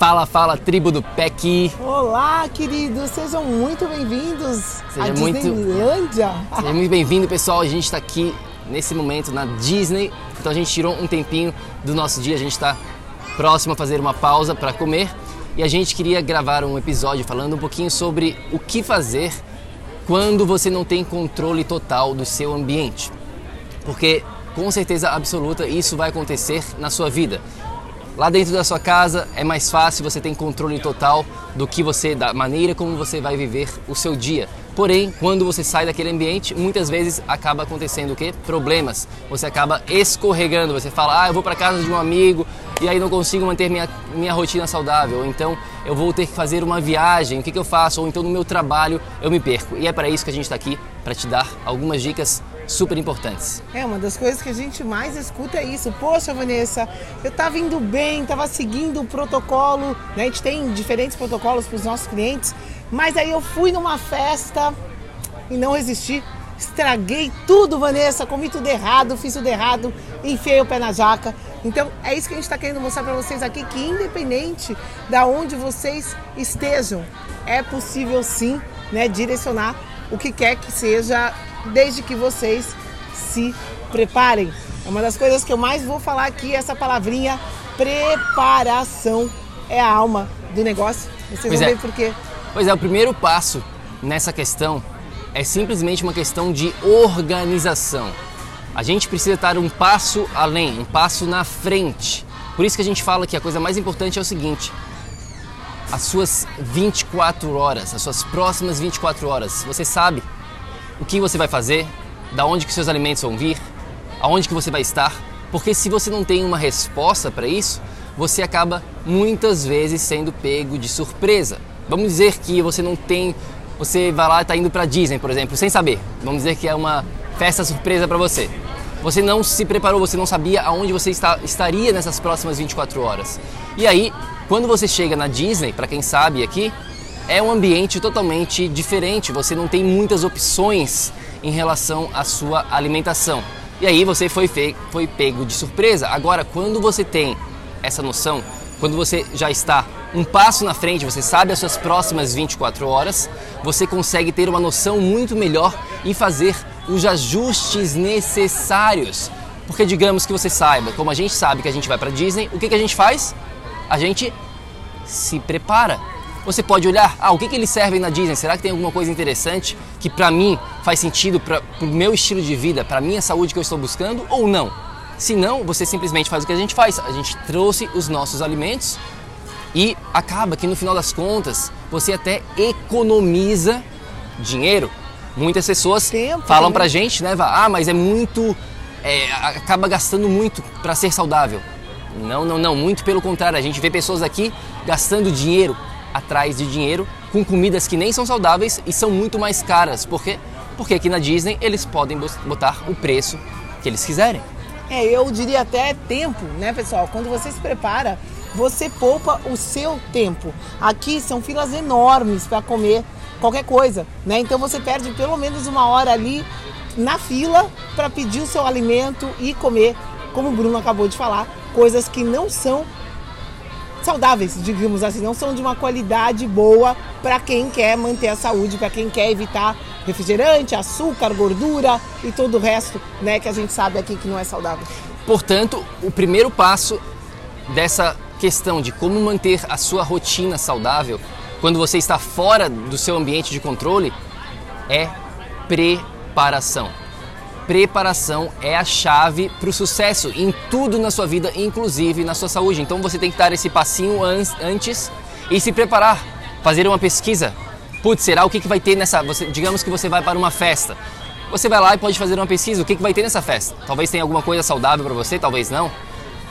Fala, fala, tribo do PEC! Olá, queridos! Sejam muito bem-vindos à muito, Disneylândia! Seja muito bem-vindo, pessoal! A gente está aqui nesse momento na Disney, então a gente tirou um tempinho do nosso dia, a gente está próximo a fazer uma pausa para comer e a gente queria gravar um episódio falando um pouquinho sobre o que fazer quando você não tem controle total do seu ambiente. Porque com certeza absoluta isso vai acontecer na sua vida. Lá dentro da sua casa é mais fácil, você tem controle total do que você, da maneira como você vai viver o seu dia. Porém, quando você sai daquele ambiente, muitas vezes acaba acontecendo o quê? Problemas. Você acaba escorregando, você fala: "Ah, eu vou para casa de um amigo e aí não consigo manter minha, minha rotina saudável". Ou então, eu vou ter que fazer uma viagem, o que, que eu faço? Ou então no meu trabalho eu me perco. E é para isso que a gente está aqui para te dar algumas dicas super importantes. É, uma das coisas que a gente mais escuta é isso. Poxa, Vanessa, eu estava indo bem, estava seguindo o protocolo, né? a gente tem diferentes protocolos para os nossos clientes, mas aí eu fui numa festa e não resisti. Estraguei tudo, Vanessa, comi tudo errado, fiz tudo errado, enfiei o pé na jaca. Então é isso que a gente está querendo mostrar para vocês aqui, que independente da onde vocês estejam, é possível sim né, direcionar o que quer que seja desde que vocês se preparem. É uma das coisas que eu mais vou falar aqui, essa palavrinha preparação é a alma do negócio. Vocês pois vão é. ver por quê. Pois é, o primeiro passo nessa questão é simplesmente uma questão de organização. A gente precisa estar um passo além, um passo na frente. Por isso que a gente fala que a coisa mais importante é o seguinte: as suas 24 horas, as suas próximas 24 horas. Você sabe o que você vai fazer, da onde que seus alimentos vão vir, aonde que você vai estar, porque se você não tem uma resposta para isso, você acaba muitas vezes sendo pego de surpresa. Vamos dizer que você não tem, você vai lá e está indo para Disney, por exemplo, sem saber. Vamos dizer que é uma festa surpresa para você. Você não se preparou, você não sabia aonde você está, estaria nessas próximas 24 horas. E aí, quando você chega na Disney, para quem sabe aqui, é um ambiente totalmente diferente, você não tem muitas opções em relação à sua alimentação. E aí você foi, fe... foi pego de surpresa. Agora, quando você tem essa noção, quando você já está um passo na frente, você sabe as suas próximas 24 horas, você consegue ter uma noção muito melhor e fazer os ajustes necessários. Porque digamos que você saiba, como a gente sabe que a gente vai para Disney, o que, que a gente faz? A gente se prepara você pode olhar, ah, o que, que eles servem na Disney? Será que tem alguma coisa interessante que para mim faz sentido para o meu estilo de vida, para a minha saúde que eu estou buscando ou não? Se não, você simplesmente faz o que a gente faz. A gente trouxe os nossos alimentos e acaba que no final das contas você até economiza dinheiro. Muitas pessoas Tempo, falam né? pra gente, né, ah, mas é muito. É, acaba gastando muito para ser saudável. Não, não, não, muito pelo contrário. A gente vê pessoas aqui gastando dinheiro atrás de dinheiro com comidas que nem são saudáveis e são muito mais caras. Por quê? Porque aqui na Disney eles podem botar o preço que eles quiserem. É, eu diria até tempo, né, pessoal? Quando você se prepara, você poupa o seu tempo. Aqui são filas enormes para comer qualquer coisa, né? Então você perde pelo menos uma hora ali na fila para pedir o seu alimento e comer, como o Bruno acabou de falar, coisas que não são saudáveis, digamos assim, não são de uma qualidade boa para quem quer manter a saúde, para quem quer evitar refrigerante, açúcar, gordura e todo o resto, né, que a gente sabe aqui que não é saudável. Portanto, o primeiro passo dessa questão de como manter a sua rotina saudável quando você está fora do seu ambiente de controle é preparação. Preparação é a chave para o sucesso em tudo na sua vida, inclusive na sua saúde. Então você tem que dar esse passinho antes e se preparar, fazer uma pesquisa. Putz, será o que, que vai ter nessa. Você, digamos que você vai para uma festa. Você vai lá e pode fazer uma pesquisa. O que, que vai ter nessa festa? Talvez tenha alguma coisa saudável para você, talvez não.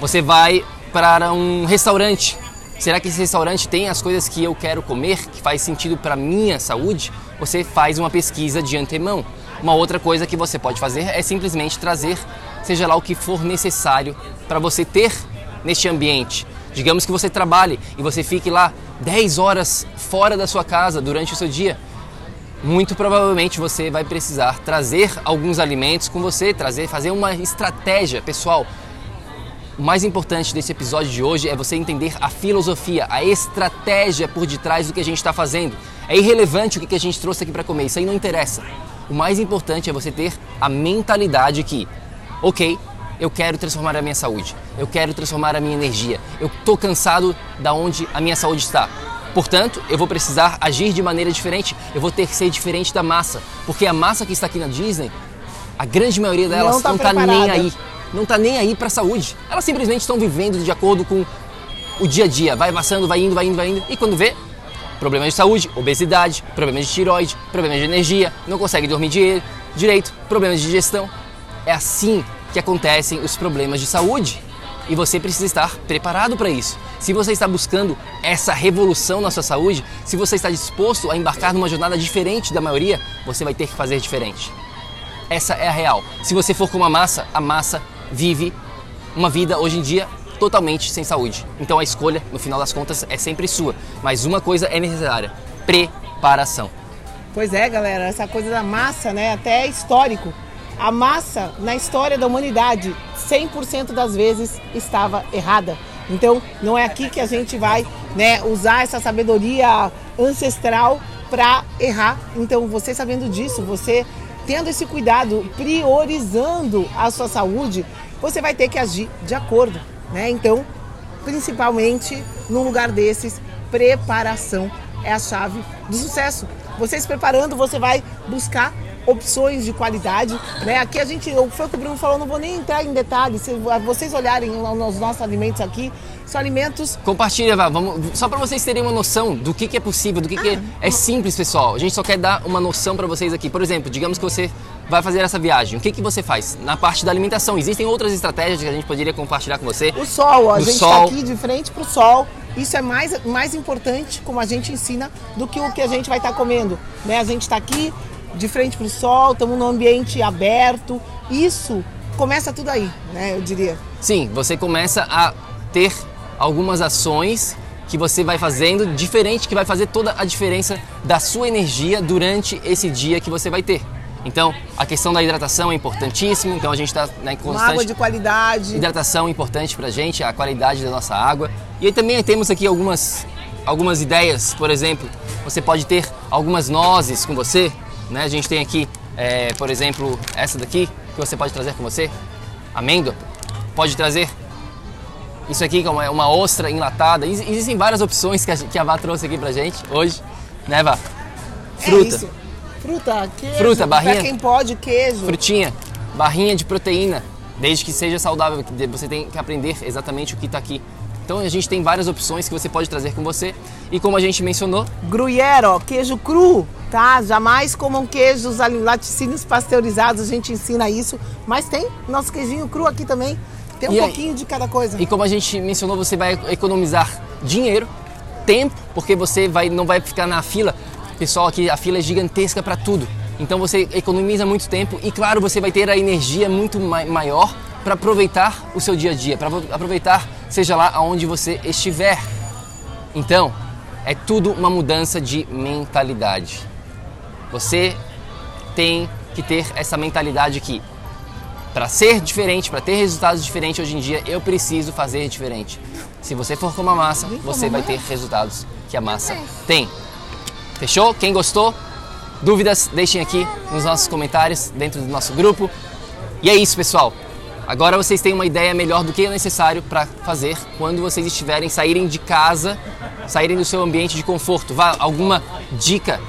Você vai para um restaurante. Será que esse restaurante tem as coisas que eu quero comer, que faz sentido para minha saúde? Você faz uma pesquisa de antemão. Uma outra coisa que você pode fazer é simplesmente trazer, seja lá o que for necessário para você ter neste ambiente. Digamos que você trabalhe e você fique lá 10 horas fora da sua casa durante o seu dia. Muito provavelmente você vai precisar trazer alguns alimentos com você, trazer, fazer uma estratégia pessoal. O mais importante desse episódio de hoje é você entender a filosofia, a estratégia por detrás do que a gente está fazendo. É irrelevante o que a gente trouxe aqui para comer, isso aí não interessa. O mais importante é você ter a mentalidade que, ok, eu quero transformar a minha saúde, eu quero transformar a minha energia, eu estou cansado da onde a minha saúde está. Portanto, eu vou precisar agir de maneira diferente, eu vou ter que ser diferente da massa, porque a massa que está aqui na Disney, a grande maioria delas não está tá nem aí, não está nem aí para a saúde. Elas simplesmente estão vivendo de acordo com o dia a dia, vai passando, vai indo, vai indo, vai indo, e quando vê, problemas de saúde, obesidade, problemas de tiroide, problemas de energia, não consegue dormir direito, problemas de digestão. É assim que acontecem os problemas de saúde. E você precisa estar preparado para isso. Se você está buscando essa revolução na sua saúde, se você está disposto a embarcar numa jornada diferente da maioria, você vai ter que fazer diferente. Essa é a real. Se você for como a massa, a massa vive uma vida hoje em dia totalmente sem saúde. Então a escolha, no final das contas, é sempre sua. Mas uma coisa é necessária: preparação. Pois é, galera, essa coisa da massa, né, até é histórico. A massa na história da humanidade, 100% das vezes estava errada. Então, não é aqui que a gente vai, né, usar essa sabedoria ancestral para errar. Então, você sabendo disso, você tendo esse cuidado, priorizando a sua saúde, você vai ter que agir de acordo. Né? Então, principalmente num lugar desses, preparação é a chave do sucesso. Você se preparando, você vai buscar opções de qualidade. Né? Aqui a gente, foi o que o Bruno falou, não vou nem entrar em detalhes. Se vocês olharem os nossos alimentos aqui, são alimentos. Compartilha, vamos, só para vocês terem uma noção do que, que é possível, do que, ah, que é, é simples, pessoal. A gente só quer dar uma noção para vocês aqui. Por exemplo, digamos que você vai fazer essa viagem, o que, que você faz? Na parte da alimentação, existem outras estratégias que a gente poderia compartilhar com você? O sol, a gente está aqui de frente para o sol. Isso é mais, mais importante, como a gente ensina, do que o que a gente vai estar tá comendo. Né? A gente está aqui de frente para o sol, estamos num ambiente aberto. Isso começa tudo aí, né? Eu diria. Sim, você começa a ter algumas ações que você vai fazendo diferente, que vai fazer toda a diferença da sua energia durante esse dia que você vai ter. Então, a questão da hidratação é importantíssima, então a gente está né, constante... Uma água de qualidade. Hidratação é importante para a gente, a qualidade da nossa água. E aí também temos aqui algumas, algumas ideias, por exemplo, você pode ter algumas nozes com você, né? A gente tem aqui, é, por exemplo, essa daqui, que você pode trazer com você, amêndoa, pode trazer isso aqui que é uma, ostra enlatada. Existem várias opções que a, que a Vá trouxe aqui pra gente hoje, né Vá? Fruta. É Fruta, queijo. Fruta, barrinha. Pra quem pode, queijo. Frutinha, barrinha de proteína. Desde que seja saudável, você tem que aprender exatamente o que está aqui. Então a gente tem várias opções que você pode trazer com você. E como a gente mencionou... Gruyère, ó, queijo cru, tá? Jamais comam queijos, laticínios pasteurizados, a gente ensina isso. Mas tem nosso queijinho cru aqui também. Tem um e pouquinho aí, de cada coisa. E como a gente mencionou, você vai economizar dinheiro, tempo, porque você vai, não vai ficar na fila Pessoal, aqui a fila é gigantesca para tudo. Então você economiza muito tempo e, claro, você vai ter a energia muito maior para aproveitar o seu dia a dia, para aproveitar seja lá aonde você estiver. Então, é tudo uma mudança de mentalidade. Você tem que ter essa mentalidade que para ser diferente, para ter resultados diferentes hoje em dia, eu preciso fazer diferente. Se você for como a massa, você vai ter resultados que a massa tem. Fechou? Quem gostou? Dúvidas, deixem aqui nos nossos comentários, dentro do nosso grupo. E é isso, pessoal. Agora vocês têm uma ideia melhor do que é necessário para fazer quando vocês estiverem saírem de casa, saírem do seu ambiente de conforto. Vá, alguma dica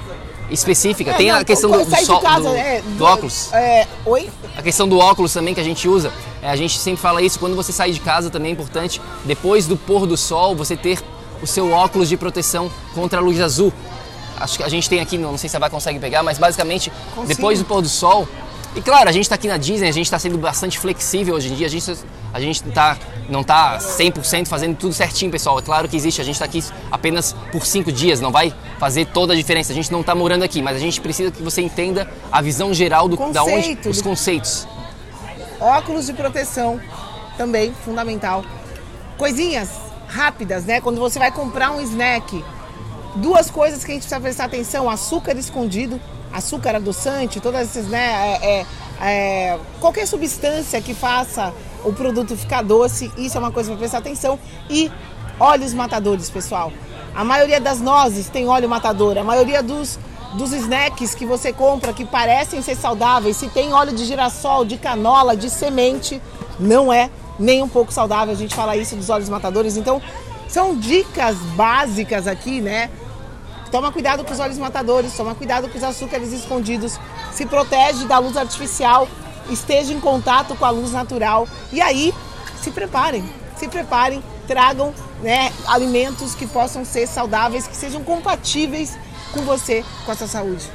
específica? É, Tem não, a questão do, do, sol- casa, do- é, do óculos. É, oi? A questão do óculos também que a gente usa, é, a gente sempre fala isso, quando você sai de casa também é importante, depois do pôr do sol, você ter o seu óculos de proteção contra a luz azul. Acho que a gente tem aqui, não sei se a Vá consegue pegar, mas basicamente, Consigo. depois do pôr do sol, e claro, a gente está aqui na Disney, a gente está sendo bastante flexível hoje em dia, a gente, a gente tá, não está 100% fazendo tudo certinho, pessoal. É claro que existe, a gente está aqui apenas por cinco dias, não vai fazer toda a diferença. A gente não está morando aqui, mas a gente precisa que você entenda a visão geral do, da onde, Conceito os conceitos. Óculos de proteção, também fundamental. Coisinhas rápidas, né? Quando você vai comprar um snack, duas coisas que a gente precisa prestar atenção: açúcar escondido, açúcar adoçante, todas essas, né? é, é, é, qualquer substância que faça o produto ficar doce, isso é uma coisa para prestar atenção. E óleos matadores, pessoal. A maioria das nozes tem óleo matador, a maioria dos dos snacks que você compra que parecem ser saudáveis, se tem óleo de girassol, de canola, de semente, não é nem um pouco saudável. A gente fala isso dos óleos matadores. Então, são dicas básicas aqui, né? Toma cuidado com os óleos matadores, toma cuidado com os açúcares escondidos, se protege da luz artificial, esteja em contato com a luz natural. E aí, se preparem, se preparem, tragam né, alimentos que possam ser saudáveis, que sejam compatíveis com você, com a sua saúde.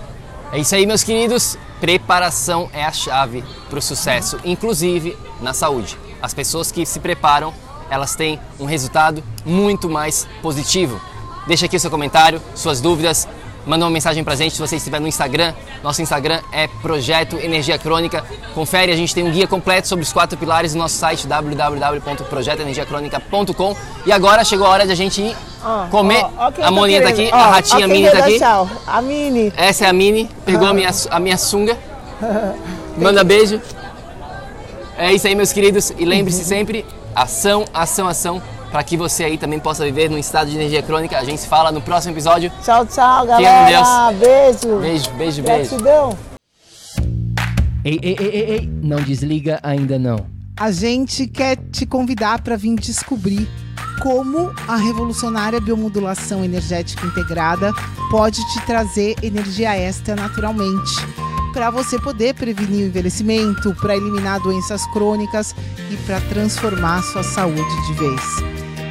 É isso aí, meus queridos. Preparação é a chave para o sucesso, inclusive na saúde. As pessoas que se preparam, elas têm um resultado muito mais positivo. Deixa aqui o seu comentário, suas dúvidas, manda uma mensagem pra gente se você estiver no Instagram. Nosso Instagram é Projeto Energia Crônica. Confere, a gente tem um guia completo sobre os quatro pilares no nosso site www.projetoenergiacronica.com. E agora chegou a hora de a gente ir Ó, comer. a Moninha tá aqui, a ratinha Mini tá aqui. Tchau. A Mini. Essa é a Mini, pegou a minha, a minha sunga. Manda beijo. É isso aí, meus queridos. E lembre-se sempre: ação, ação, ação. Para que você aí também possa viver num estado de energia crônica. A gente se fala no próximo episódio. Tchau, tchau, Fica com galera. Beijo. Beijo, beijo, beijo. Gratidão. Ei, ei, ei, ei, ei, não desliga ainda não. A gente quer te convidar para vir descobrir como a revolucionária biomodulação energética integrada pode te trazer energia extra naturalmente, para você poder prevenir o envelhecimento, para eliminar doenças crônicas e para transformar sua saúde de vez.